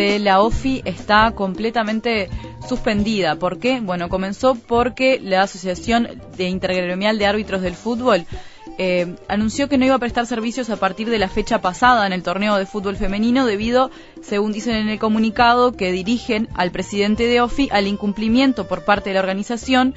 de la OFI está completamente suspendida. ¿Por qué? Bueno, comenzó porque la Asociación de Intergremial de Árbitros del Fútbol eh, anunció que no iba a prestar servicios a partir de la fecha pasada en el torneo de fútbol femenino debido, según dicen en el comunicado, que dirigen al presidente de OFI al incumplimiento por parte de la organización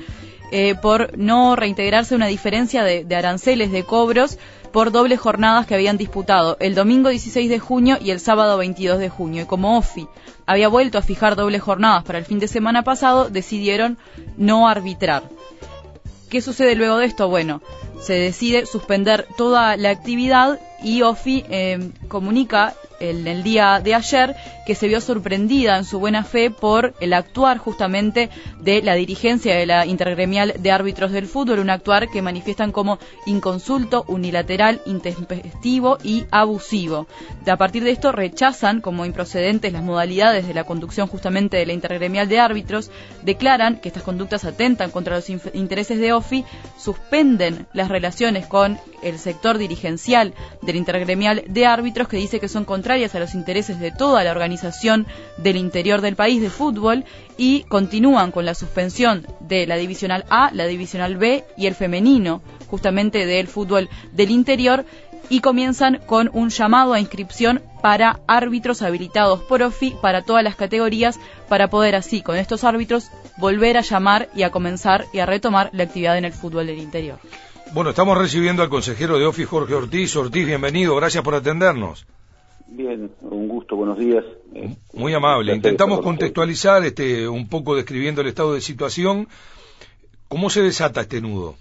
eh, por no reintegrarse una diferencia de, de aranceles de cobros por dobles jornadas que habían disputado el domingo 16 de junio y el sábado 22 de junio. Y como OFI había vuelto a fijar dobles jornadas para el fin de semana pasado, decidieron no arbitrar. ¿Qué sucede luego de esto? Bueno, se decide suspender toda la actividad y OFI eh, comunica en el día de ayer que se vio sorprendida en su buena fe por el actuar justamente de la dirigencia de la Intergremial de Árbitros del Fútbol, un actuar que manifiestan como inconsulto, unilateral, intempestivo y abusivo. a partir de esto rechazan como improcedentes las modalidades de la conducción justamente de la Intergremial de Árbitros, declaran que estas conductas atentan contra los intereses de OFI, suspenden las relaciones con el sector dirigencial del Intergremial de Árbitros que dice que son contrarias a los intereses de toda la organización del interior del país de fútbol y continúan con la suspensión de la divisional A, la divisional B y el femenino, justamente del fútbol del interior, y comienzan con un llamado a inscripción para árbitros habilitados por OFI para todas las categorías, para poder así, con estos árbitros, volver a llamar y a comenzar y a retomar la actividad en el fútbol del interior. Bueno, estamos recibiendo al consejero de OFI, Jorge Ortiz. Ortiz, bienvenido, gracias por atendernos. Bien, un gusto, buenos días. Muy amable. Intentamos contextualizar este, un poco describiendo el estado de situación. ¿Cómo se desata este nudo?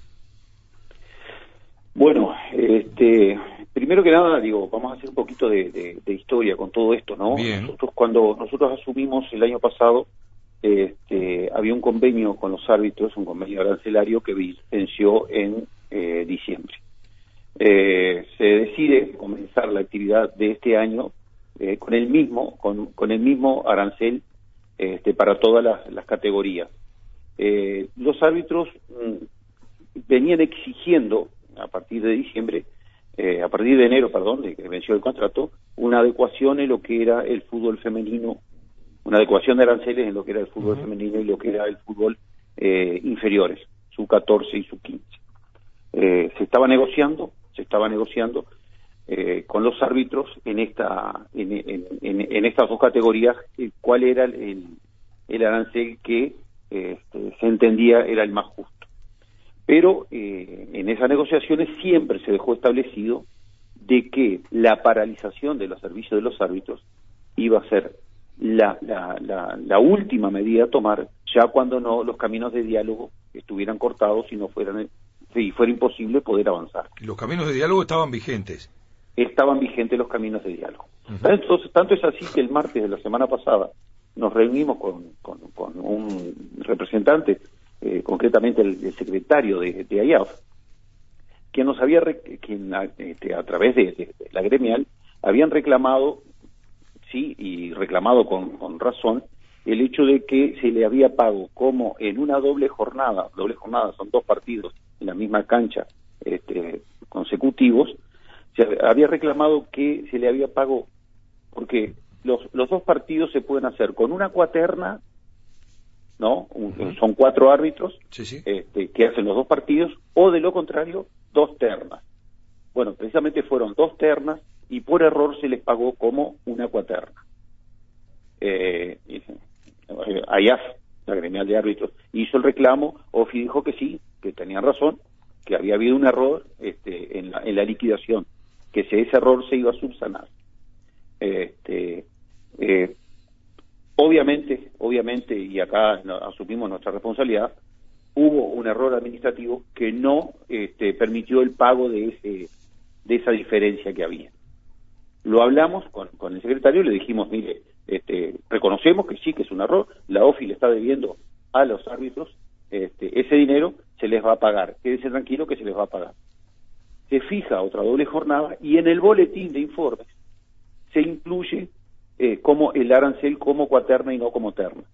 Bueno, este, primero que nada, digo, vamos a hacer un poquito de, historia con todo esto, ¿no? Nosotros cuando nosotros asumimos el año pasado, este, había un convenio con los árbitros, un convenio arancelario que venció en eh, diciembre. Eh, se decide comenzar la actividad de este año eh, con el mismo con, el mismo arancel este, para todas las, categorías. Los árbitros mm, venían exigiendo a partir de diciembre, a partir de enero, perdón, de que venció el contrato, una adecuación en lo que era el fútbol femenino, una adecuación de aranceles en lo que era el fútbol femenino y lo que era el fútbol inferiores, su 14 y su 15. Se estaba negociando, se estaba negociando eh, con los árbitros en esta en, estas dos categorías eh, cuál era el, el arancel que este, se entendía era el más justo. Pero eh, en esas negociaciones siempre se dejó establecido de que la paralización de los servicios de los árbitros iba a ser la, la, la, última medida a tomar ya cuando no los caminos de diálogo estuvieran cortados y no fueran y fuera imposible poder avanzar. Los caminos de diálogo estaban vigentes. Estaban vigentes los caminos de diálogo. Entonces, tanto es así que el martes de la semana pasada nos reunimos con, con, un representante, eh, concretamente el, secretario de, de IAF, que nos había, quien este, a través de, la gremial, habían reclamado, sí, y reclamado con, con razón, el hecho de que se le había pago como en una doble jornada, doble jornada son dos partidos en la misma cancha este, consecutivos, se había reclamado que se le había pago, porque los, los dos partidos se pueden hacer con una cuaterna, ¿no? Son cuatro árbitros Este, que hacen los dos partidos, o de lo contrario, dos ternas. Bueno, precisamente fueron dos ternas y por error se les pagó como una cuaterna. Eh, AIAF, la gremial de árbitros, hizo el reclamo, OFI dijo que sí, que tenían razón, que había habido un error este, en, la, en la liquidación, que ese error se iba a subsanar. Este, eh, obviamente, obviamente, y acá asumimos nuestra responsabilidad, hubo un error administrativo que no este, permitió el pago de, ese, de esa diferencia que había. Lo hablamos con, con el secretario y le dijimos, mire, este, reconocemos que sí que es un error, la OFI le está debiendo a los árbitros este, ese dinero se les va a pagar. Quédense tranquilo que se les va a pagar. Se fija otra doble jornada y en el boletín de informes se incluye eh, como el arancel como cuaterna y no como terna.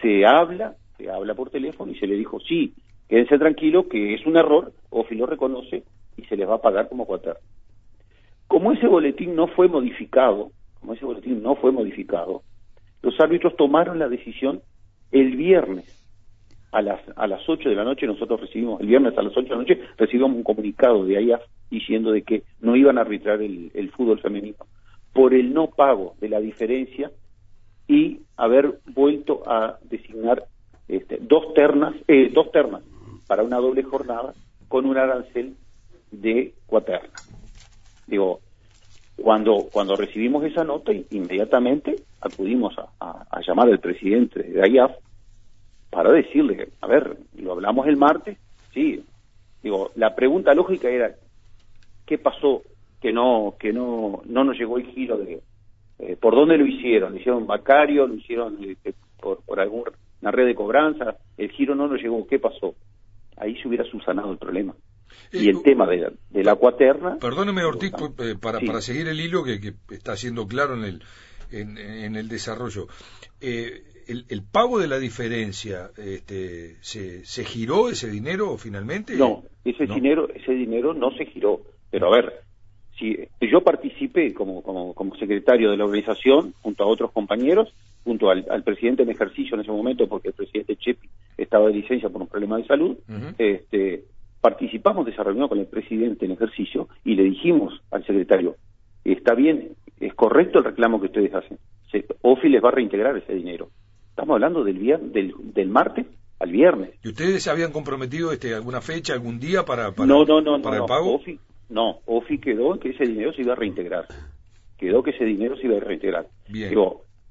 Se habla, se habla por teléfono y se le dijo, sí, quédense tranquilo que es un error, OFI lo reconoce y se les va a pagar como cuaterna. Como ese boletín no fue modificado, como ese boletín no fue modificado, los árbitros tomaron la decisión el viernes a las a las 8 de la noche nosotros recibimos el viernes a las 8 de la noche recibimos un comunicado de AIAF diciendo de que no iban a arbitrar el, el fútbol femenino. Por el no pago de la diferencia y haber vuelto a designar este, dos ternas eh, dos ternas para una doble jornada con un arancel de cuaterna. Digo cuando cuando recibimos esa nota inmediatamente acudimos a, a llamar al presidente de AIAF para decirle, a ver, lo hablamos el martes, sí, digo, la pregunta lógica era, ¿qué pasó que no que no no nos llegó el giro de eh, por dónde lo hicieron? ¿Lo hicieron Bacario? ¿Lo hicieron este, por, por alguna red de cobranza? El giro no nos llegó, ¿qué pasó? Ahí se hubiera subsanado el problema. Y el tema de la, de la cuaterna... Perdóneme, Ortiz, eh, para, para seguir el hilo que, que está siendo claro en el, en, en el desarrollo. Eh, el, pago de la diferencia, este, ¿se, ¿se giró ese dinero finalmente? No, ese dinero ese dinero no se giró. Pero a ver, si yo participé como, como, como secretario de la organización junto a otros compañeros, junto al, presidente en ejercicio en ese momento, porque el presidente Chepi estaba de licencia por un problema de salud, este, participamos de esa reunión con el presidente en ejercicio y le dijimos al secretario, está bien, es correcto el reclamo que ustedes hacen. OFI les va a reintegrar ese dinero. Estamos hablando del, del, del martes al viernes. ¿Y ustedes se habían comprometido este, alguna fecha, algún día para, para, no, no, no, para el pago? OFI, no, OFI quedó en que ese dinero se iba a reintegrar. Quedó que ese dinero se iba a reintegrar. Bien.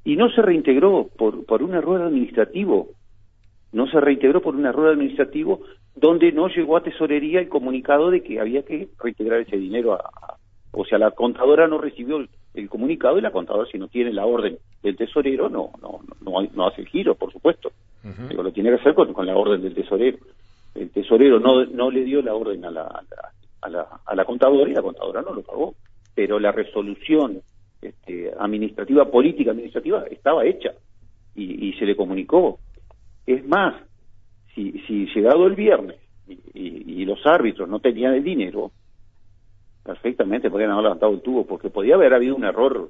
y no se reintegró por, por un error administrativo. No se reintegró por un error administrativo donde no llegó a tesorería el comunicado de que había que reintegrar ese dinero a, o sea, la contadora no recibió el, comunicado y la contadora, si no tiene la orden del tesorero, no no no, no hace el giro, por supuesto. lo tiene que hacer con, la orden del tesorero. El tesorero no, no le dio la orden a la, a la, a la contadora y la contadora no lo pagó. Pero la resolución este, administrativa, política administrativa, estaba hecha y, se le comunicó. Es más, si, si llegado el viernes y los árbitros no tenían el dinero, perfectamente podrían haber levantado el tubo, porque podía haber habido un error,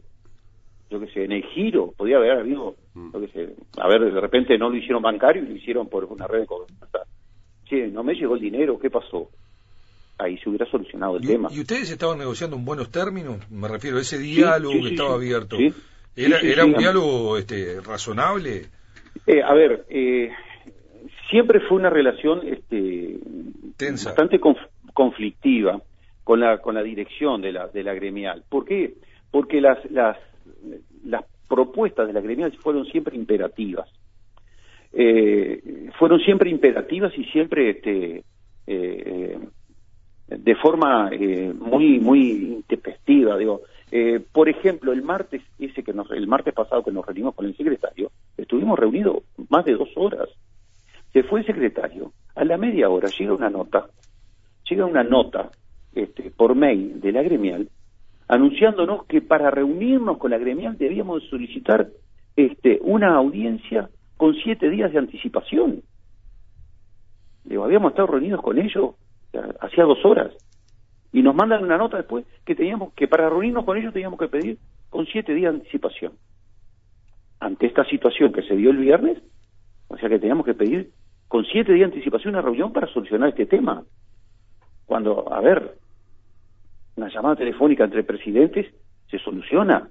yo qué sé, en el giro, podía haber habido, mm. yo qué sé, a ver, de repente no lo hicieron bancario y lo hicieron por una red de cobranza. Che, no me llegó el dinero, ¿qué pasó? Ahí se hubiera solucionado el tema. ¿Y ustedes estaban negociando en buenos términos? Me refiero a ese diálogo que estaba abierto. ¿Era, era un diálogo este, razonable? Eh, a ver, eh, siempre fue una relación este, Tensa. bastante conflictiva con la, con la dirección de la, de la gremial. ¿Por qué? Porque las, las, las propuestas de la gremial fueron siempre imperativas. Eh, fueron siempre imperativas y siempre este, eh, de forma eh, muy muy intempestiva digo por ejemplo el martes ese que nos, el martes pasado que nos reunimos con el secretario estuvimos reunidos más de dos horas se fue el secretario a la media hora llega una nota llega una nota este, por mail de la gremial anunciándonos que para reunirnos con la gremial debíamos solicitar este, una audiencia con siete días de anticipación. Digo, habíamos estado reunidos con ellos hacía dos horas y nos mandan una nota después que teníamos que para reunirnos con ellos teníamos que pedir con siete días de anticipación. Ante esta situación que se dio el viernes, o sea que teníamos que pedir con siete días de anticipación una reunión para solucionar este tema. Cuando, a ver, una llamada telefónica entre presidentes se soluciona.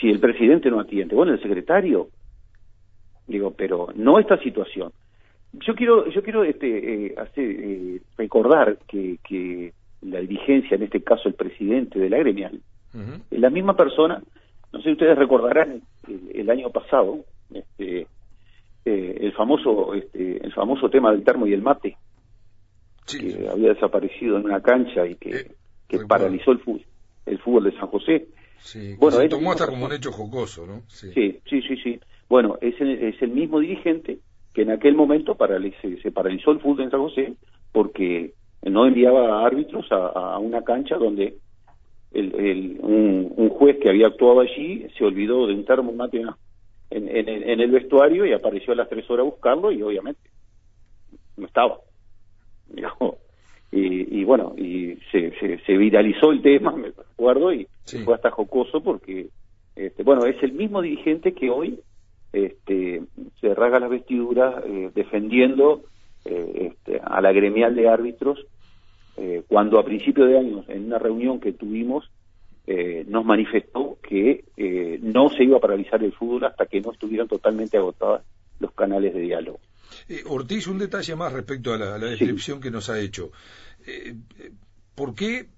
Si el presidente no atiende, bueno, el secretario. Digo, pero no esta situación. Yo quiero, yo quiero este, eh, hacer, eh, recordar que, que la dirigencia, en este caso el presidente de la gremial, es la misma persona, no sé si ustedes recordarán el, año pasado, este, eh, el famoso, este, el famoso tema del termo y el mate, que había desaparecido en una cancha y que que paralizó el fútbol, el fútbol de San José. bueno, se tomó hasta como un hecho jocoso, ¿no? Sí, sí, sí, sí. Bueno, es el, es el mismo dirigente que en aquel momento se paralizó el fútbol en San José porque no enviaba árbitros a, una cancha donde el, un, juez que había actuado allí se olvidó de un termomate en, en, en, el vestuario y apareció a las tres horas a buscarlo y obviamente no estaba. Digamos, y, bueno, y se, se, viralizó el tema, me acuerdo, y fue hasta jocoso porque Este, bueno, es el mismo dirigente que hoy este, se rasga las vestiduras eh, defendiendo eh, este, a la gremial de árbitros eh, cuando a principio de año, en una reunión que tuvimos, nos manifestó que no se iba a paralizar el fútbol hasta que no estuvieran totalmente agotados los canales de diálogo. Ortiz, un detalle más respecto a la, descripción que nos ha hecho. ¿Por qué,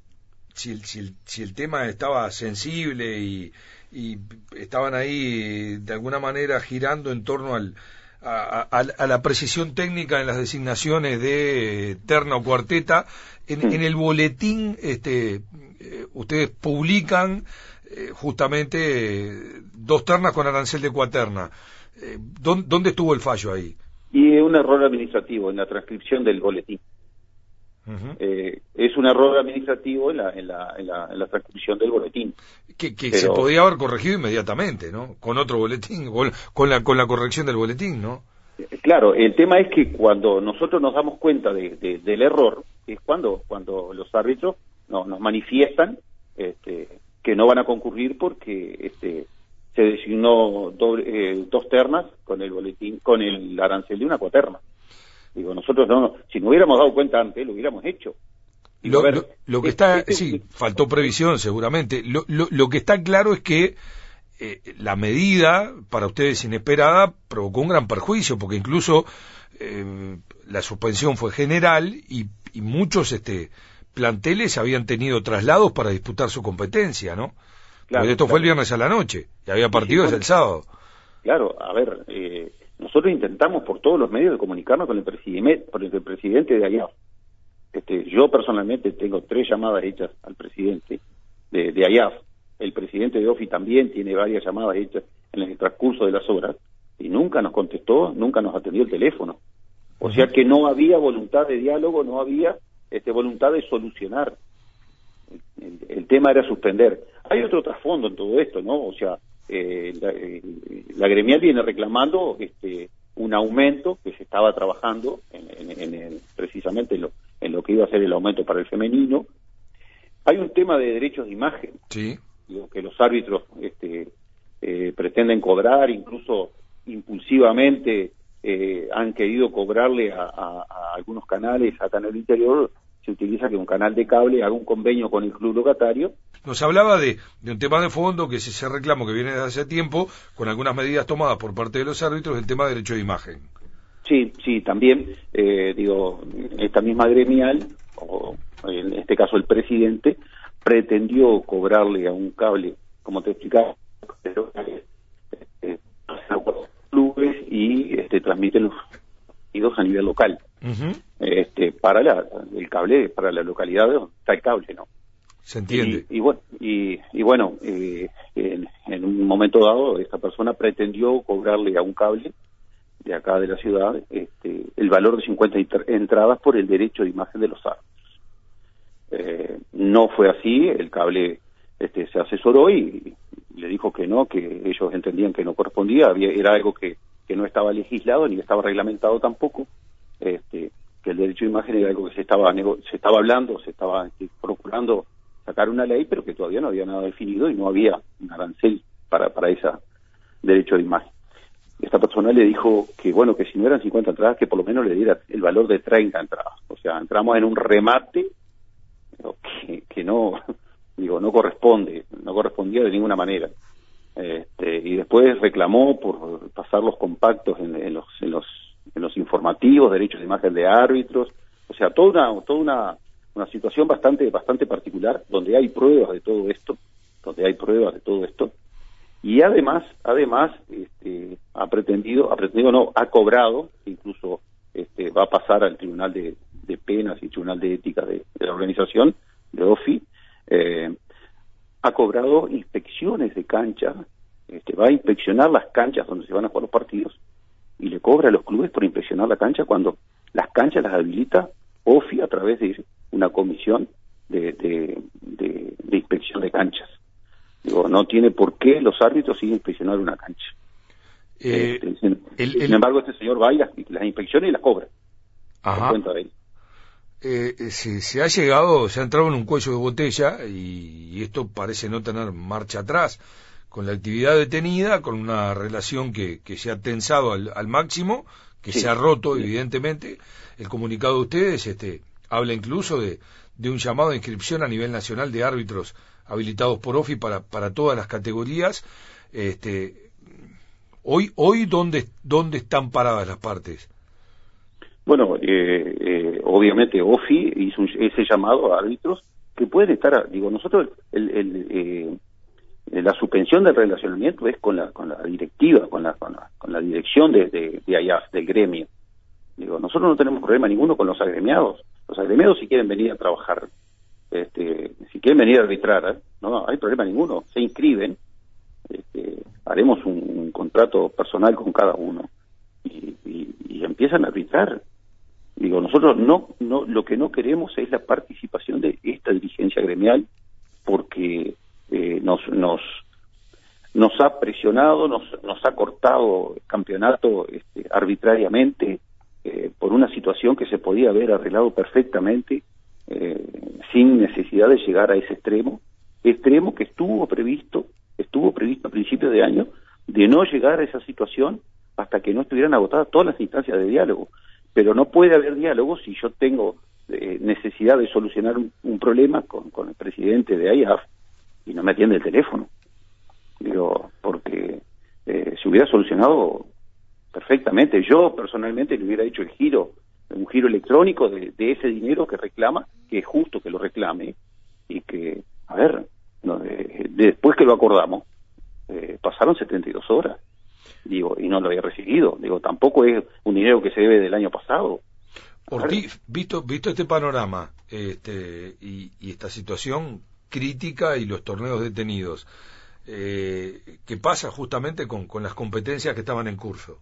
si el, si, el, si el tema estaba sensible y, y estaban ahí de alguna manera girando en torno al, a, la precisión técnica en las designaciones de terna o cuarteta. En, el boletín este, eh, ustedes publican eh, justamente dos ternas con arancel de cuaterna. Eh, ¿Dónde estuvo el fallo ahí? Y un error administrativo en la transcripción del boletín. Eh, es un error administrativo en la, en la, en la, transcripción del boletín. Que, se podía haber corregido inmediatamente, ¿no? Con otro boletín, con la, con la corrección del boletín, ¿no? Eh, claro, el tema es que cuando nosotros nos damos cuenta de, del error, es cuando, cuando los árbitros no, nos manifiestan este, que no van a concurrir porque este, se designó eh, dos ternas con el boletín, con el arancel de una cuaterna. Digo, nosotros no, si no hubiéramos dado cuenta antes, lo hubiéramos hecho. lo, lo, que está, sí, faltó previsión seguramente. Lo, lo, que está claro es que eh, la medida, para ustedes inesperada, provocó un gran perjuicio, porque incluso eh, la suspensión fue general y, y, muchos este, planteles habían tenido traslados para disputar su competencia, ¿no? Claro, esto fue el viernes a la noche y había partidos el sábado. Claro, a ver, eh, nosotros intentamos por todos los medios de comunicarnos con el, presidente, con el presidente de allá. Este, yo personalmente tengo tres llamadas hechas al presidente de, de AYAF. El presidente de OFI también tiene varias llamadas hechas en el transcurso de las horas y nunca nos contestó, nunca nos atendió el teléfono. O sea que no había voluntad de diálogo, no había este, voluntad de solucionar. el, tema era suspender. Hay otro trasfondo en todo esto, ¿no? O sea, eh, eh, la, gremial viene reclamando este, un aumento que se estaba trabajando en, precisamente en lo, en lo que iba a ser el aumento para el femenino. Hay un tema de derechos de imagen, sí. que los árbitros este, eh, pretenden cobrar, incluso impulsivamente han querido cobrarle a, a, algunos canales acá en el interior se utiliza que un canal de cable haga un convenio con el club locatario. Nos hablaba de, un tema de fondo que es ese reclamo que viene desde hace tiempo, con algunas medidas tomadas por parte de los árbitros, el tema de derecho de imagen. Sí, sí, también, eh, digo, esta misma gremial, o en este caso el presidente, pretendió cobrarle a un cable, como te explicaba, pero, eh, clubes y este, transmiten los partidos a nivel local este, para la, el cable, para la localidad está el cable, ¿no? Se entiende. Y, bueno, y, bueno eh, en, un momento dado, esta persona pretendió cobrarle a un cable de acá de la ciudad este, el valor de 50 entradas por el derecho de imagen de los árbitros. Eh, no fue así, el cable este, se asesoró y, le dijo que no, que ellos entendían que no correspondía, había, era algo que, que no estaba legislado ni estaba reglamentado tampoco este, que el derecho de imagen era algo que se estaba se estaba hablando, se estaba este, procurando sacar una ley, pero que todavía no había nada definido y no había un arancel para para ese derecho de imagen. Esta persona le dijo que bueno, que si no eran 50 entradas, que por lo menos le diera el valor de 30 entradas. O sea, entramos en un remate que, no digo no corresponde, no correspondía de ninguna manera. Este, y después reclamó por pasar los compactos en los en los informativos, derechos de imagen de árbitros, o sea, toda una, toda una, una situación bastante, bastante particular, donde hay pruebas de todo esto, donde hay pruebas de todo esto, y además, además, este, ha pretendido, ha pretendido no, ha cobrado, incluso este, va a pasar al Tribunal de, Penas y Tribunal de Ética de, la organización, de OFI, eh, ha cobrado inspecciones de cancha, este, va a inspeccionar las canchas donde se van a jugar los partidos, y le cobra a los clubes por inspeccionar la cancha cuando las canchas las habilita OFI a través de una comisión de, de, inspección de canchas. Digo, no tiene por qué los árbitros siguen inspeccionar una cancha. Eh, este, sin, embargo, este señor va y las, inspecciona y las cobra. Ajá. Eh, eh, se, se, ha llegado, se ha entrado en un cuello de botella y, esto parece no tener marcha atrás con la actividad detenida, con una relación que, que se ha tensado al, al máximo, que se ha roto, evidentemente. El comunicado de ustedes este, habla incluso de, de un llamado de inscripción a nivel nacional de árbitros habilitados por OFI para, para todas las categorías. Este, hoy, hoy ¿dónde, ¿dónde están paradas las partes? Bueno, eh, eh, obviamente OFI hizo ese llamado a árbitros que pueden estar, digo, nosotros el, el, eh, la suspensión del relacionamiento es con la, con la directiva, con la, con la, dirección de, de, de del gremio. Digo, nosotros no tenemos problema ninguno con los agremiados. Los agremiados si quieren venir a trabajar, este, si quieren venir a arbitrar, no hay problema ninguno, se inscriben, este, haremos un, contrato personal con cada uno y, y, empiezan a arbitrar. Digo, nosotros no, no, lo que no queremos es la participación de esta dirigencia gremial porque eh, nos, nos, nos ha presionado, nos, nos ha cortado el campeonato este, arbitrariamente eh, por una situación que se podía haber arreglado perfectamente eh, sin necesidad de llegar a ese extremo, extremo que estuvo previsto, estuvo previsto a principios de año, de no llegar a esa situación hasta que no estuvieran agotadas todas las instancias de diálogo. Pero no puede haber diálogo si yo tengo necesidad de solucionar un, problema con, con, el presidente de IAF y no me atiende el teléfono. Digo, porque eh, se hubiera solucionado perfectamente. Yo personalmente le hubiera hecho el giro, un giro electrónico de, ese dinero que reclama, que es justo que lo reclame y que, a ver, después que lo acordamos, eh, pasaron 72 horas, digo, y no lo había recibido. Digo, tampoco es un dinero que se debe del año pasado. Por ti, visto, visto este panorama este, y, y esta situación, crítica y los torneos detenidos. Eh, ¿Qué pasa justamente con, con, las competencias que estaban en curso?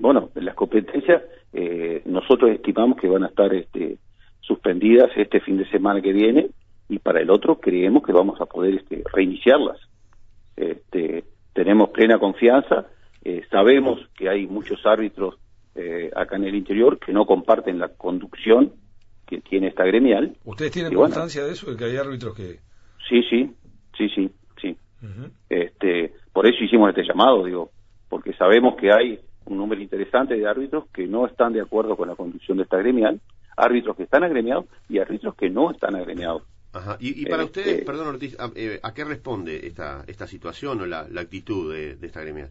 Bueno, las competencias eh, nosotros estimamos que van a estar este, suspendidas este fin de semana que viene y para el otro creemos que vamos a poder este, reiniciarlas. Este, tenemos plena confianza, eh, sabemos que hay muchos árbitros eh, acá en el interior que no comparten la conducción que tiene esta gremial. ¿Ustedes tienen constancia de eso, de que hay árbitros que...? Sí, sí, sí, sí, sí. este, por eso hicimos este llamado, digo, porque sabemos que hay un número interesante de árbitros que no están de acuerdo con la conducción de esta gremial, árbitros que están agremiados y árbitros que no están agremiados. Ajá. Y, para este, ustedes, perdón Ortiz, eh, ¿a, qué responde esta, esta situación o la, la actitud de, esta gremial?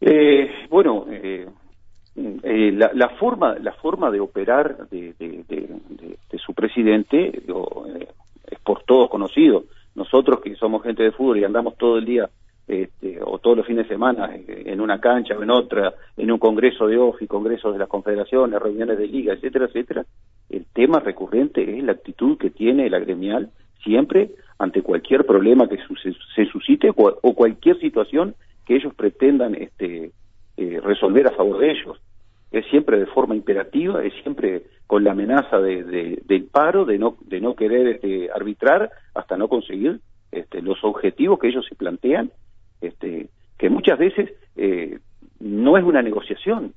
Eh, bueno, eh, eh, la, la, forma la forma de operar de, su presidente eh, es por todos conocido. Nosotros que somos gente de fútbol y andamos todo el día este, o todos los fines de semana eh, en una cancha o en otra en un congreso de OFI congresos de las confederaciones reuniones de liga etcétera etcétera el tema recurrente es la actitud que tiene la gremial siempre ante cualquier problema que se suscite o, cualquier situación que ellos pretendan este resolver a favor de ellos es siempre de forma imperativa, es siempre con la amenaza de, del paro, de no, de no querer este, arbitrar hasta no conseguir este, los objetivos que ellos se plantean, este, que muchas veces eh, no es una negociación,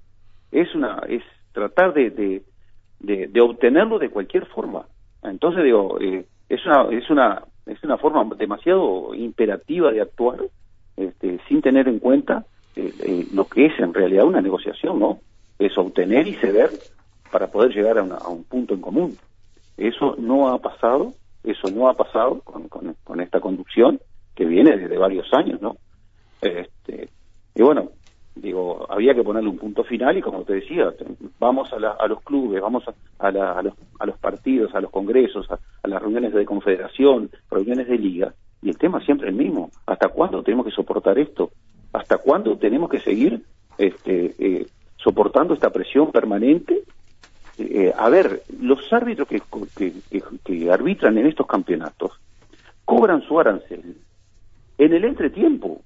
es una es tratar de, de, obtenerlo de cualquier forma. Entonces digo, eh, es una es una es una forma demasiado imperativa de actuar, este, sin tener en cuenta eh, lo que es en realidad una negociación, ¿no? Es obtener y ceder para poder llegar a, un punto en común. Eso no ha pasado, eso no ha pasado con, esta conducción que viene desde varios años, ¿no? Este, y bueno, digo, había que ponerle un punto final y como te decía, vamos a, a los clubes, vamos a, los, partidos, a los congresos, a, las reuniones de confederación, reuniones de liga, y el tema siempre el mismo. ¿Hasta cuándo tenemos que soportar esto? ¿Hasta cuándo tenemos que seguir este, eh, soportando esta presión permanente. Eh, a ver, los árbitros que, que, arbitran en estos campeonatos cobran su arancel en el entretiempo.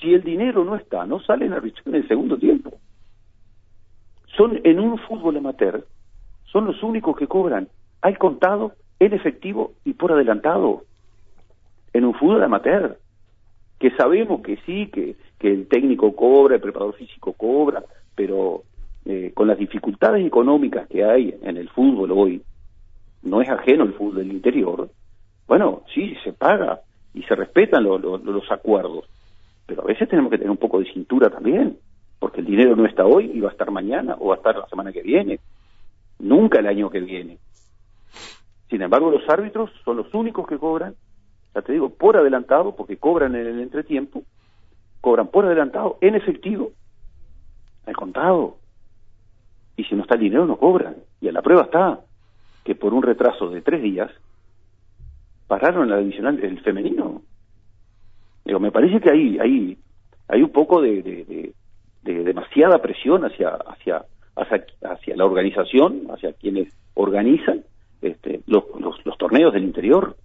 Si el dinero no está, no salen a arbitrar en el segundo tiempo. Son en un fútbol amateur, son los únicos que cobran al contado, en efectivo y por adelantado. En un fútbol amateur, que sabemos que sí, que que el técnico cobra, el preparador físico cobra, pero eh, con las dificultades económicas que hay en el fútbol hoy, no es ajeno el fútbol del interior, Bueno, sí, se paga y se respetan los acuerdos, pero a veces tenemos que tener un poco de cintura también, porque el dinero no está hoy y va a estar mañana o va a estar la semana que viene, nunca el año que viene. Sin embargo, los árbitros son los únicos que cobran, ya te digo, por adelantado, porque cobran en el entretiempo, cobran por adelantado, en efectivo, al contado. Y si no está el dinero, no cobran. Y a la prueba está que por un retraso de tres días, pararon la divisional del femenino. Digo, me parece que hay, hay, hay un poco de, de, demasiada presión hacia, hacia, hacia, la organización, hacia quienes organizan este, los, los, torneos del interior.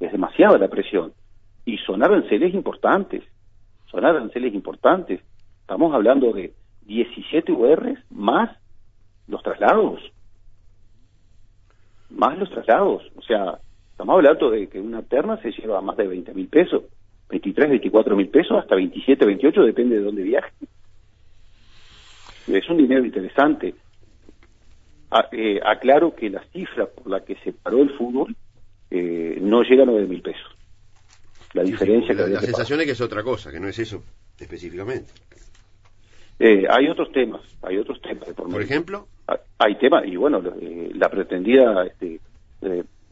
Es demasiada la presión. Y son aranceles importantes, son aranceles importantes. Estamos hablando de 17 URs más los traslados. Más los traslados. O sea, Estamos hablando de que una terna se lleva más de 20 mil pesos, 23, 24 mil pesos, hasta 27, 28, depende de dónde viaje. Es un dinero interesante. Eh, aclaro que la cifra por la que se paró el fútbol eh, no llega a 9 mil pesos. La diferencia que la, sensación es que es otra cosa, que no es eso específicamente. Eh, hay otros temas, hay otros temas. Por, ejemplo, hay temas y bueno, la pretendida este,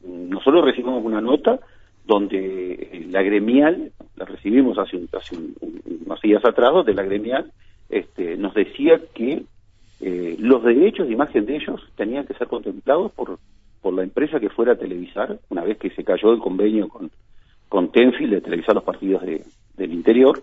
nosotros recibimos una nota donde eh, la gremial, la recibimos hace, hace unos días atrás, donde la gremial este, nos decía que eh, los derechos de imagen de ellos tenían que ser contemplados por, por la empresa que fuera a televisar, una vez que se cayó el convenio con, con Tenfield de televisar los partidos de, del interior.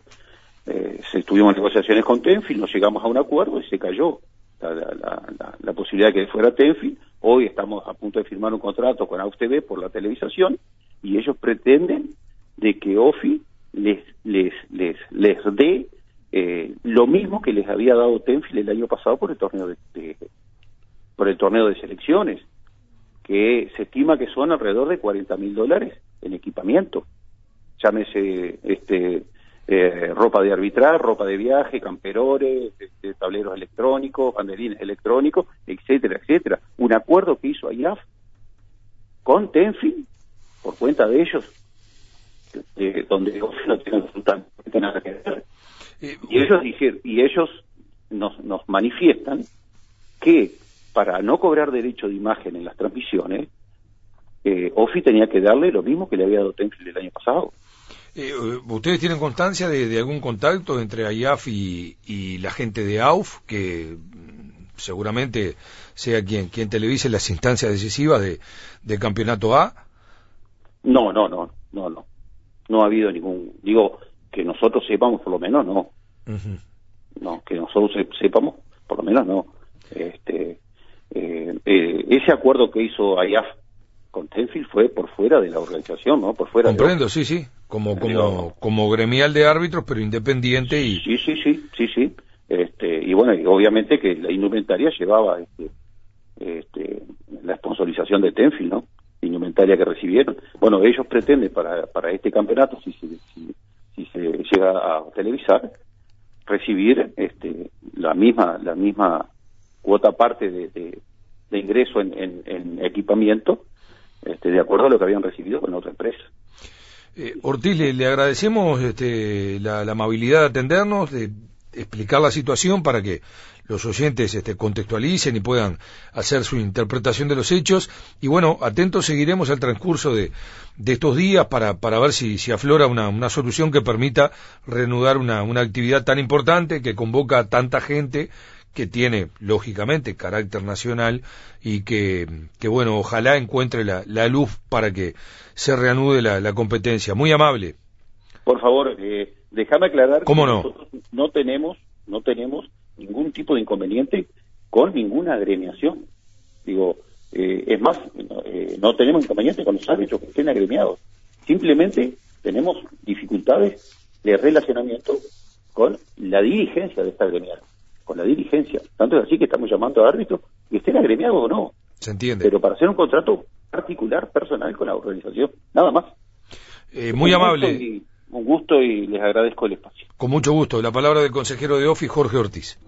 Eh, se estuvimos en negociaciones con Tenfield, nos llegamos a un acuerdo y se cayó la, posibilidad de que fuera Tenfield. Hoy estamos a punto de firmar un contrato con AUSTV por la televisación y ellos pretenden de que OFI les, les, les, les dé eh, lo mismo que les había dado Tenfield el año pasado por el torneo de, por el torneo de selecciones, que se estima que son alrededor de 40 mil dólares en equipamiento. Llámese este eh, ropa de arbitrar, ropa de viaje, camperores, este, tableros electrónicos, banderines electrónicos, etcétera, etcétera. Un acuerdo que hizo IAF con Tenfield, por cuenta de ellos, donde no tienen nada que ver. Eh, y ellos y ellos nos, nos manifiestan que para no cobrar derecho de imagen en las transmisiones, eh, OFI tenía que darle lo mismo que le había dado Tenfield el año pasado. Eh, ¿Ustedes tienen constancia de, algún contacto entre AIAF y, la gente de AUF, que mm, seguramente sea quien, quien televise las instancias decisivas de, del campeonato A? No, no, no, no, no. No ha habido ningún, digo, que nosotros sepamos por lo menos, no. No, que nosotros sepamos por lo menos, no. Este, eh, eh, ese acuerdo que hizo AIAF con Tenfield fue por fuera de la organización, ¿no? Por fuera. Comprendo, sí, sí como como como gremial de árbitros pero independiente y sí sí sí sí sí este y bueno y obviamente que la indumentaria llevaba este, este la sponsorización de Tenfield no indumentaria que recibieron bueno ellos pretenden para para este campeonato si se si, se llega a televisar recibir este la misma la misma cuota parte de, de, ingreso en, en, en equipamiento este, de acuerdo a lo que habían recibido con otra empresa eh, Ortiz, le, agradecemos este, la, amabilidad de atendernos, de explicar la situación para que los oyentes este, contextualicen y puedan hacer su interpretación de los hechos. Y bueno, atentos seguiremos el transcurso de, estos días para, para ver si, aflora una, una, solución que permita reanudar una, una actividad tan importante que convoca a tanta gente que tiene, lógicamente, carácter nacional y que, que bueno, ojalá encuentre la, la luz para que se reanude la, competencia. Muy amable. Por favor, eh, déjame aclarar que no? nosotros no tenemos, no tenemos ningún tipo de inconveniente con ninguna agremiación. Digo, eh, es más, eh, no tenemos inconveniente con los árbitros que estén agremiados. Simplemente tenemos dificultades de relacionamiento con la dirigencia de esta agremiada, con la dirigencia. Tanto es así que estamos llamando a árbitros que estén agremiados o no. Se entiende. Pero para hacer un contrato particular, personal con la organización, nada más. Eh, muy amable. un gusto y les agradezco el espacio. Con mucho gusto. La palabra del consejero de OFI, Jorge Ortiz.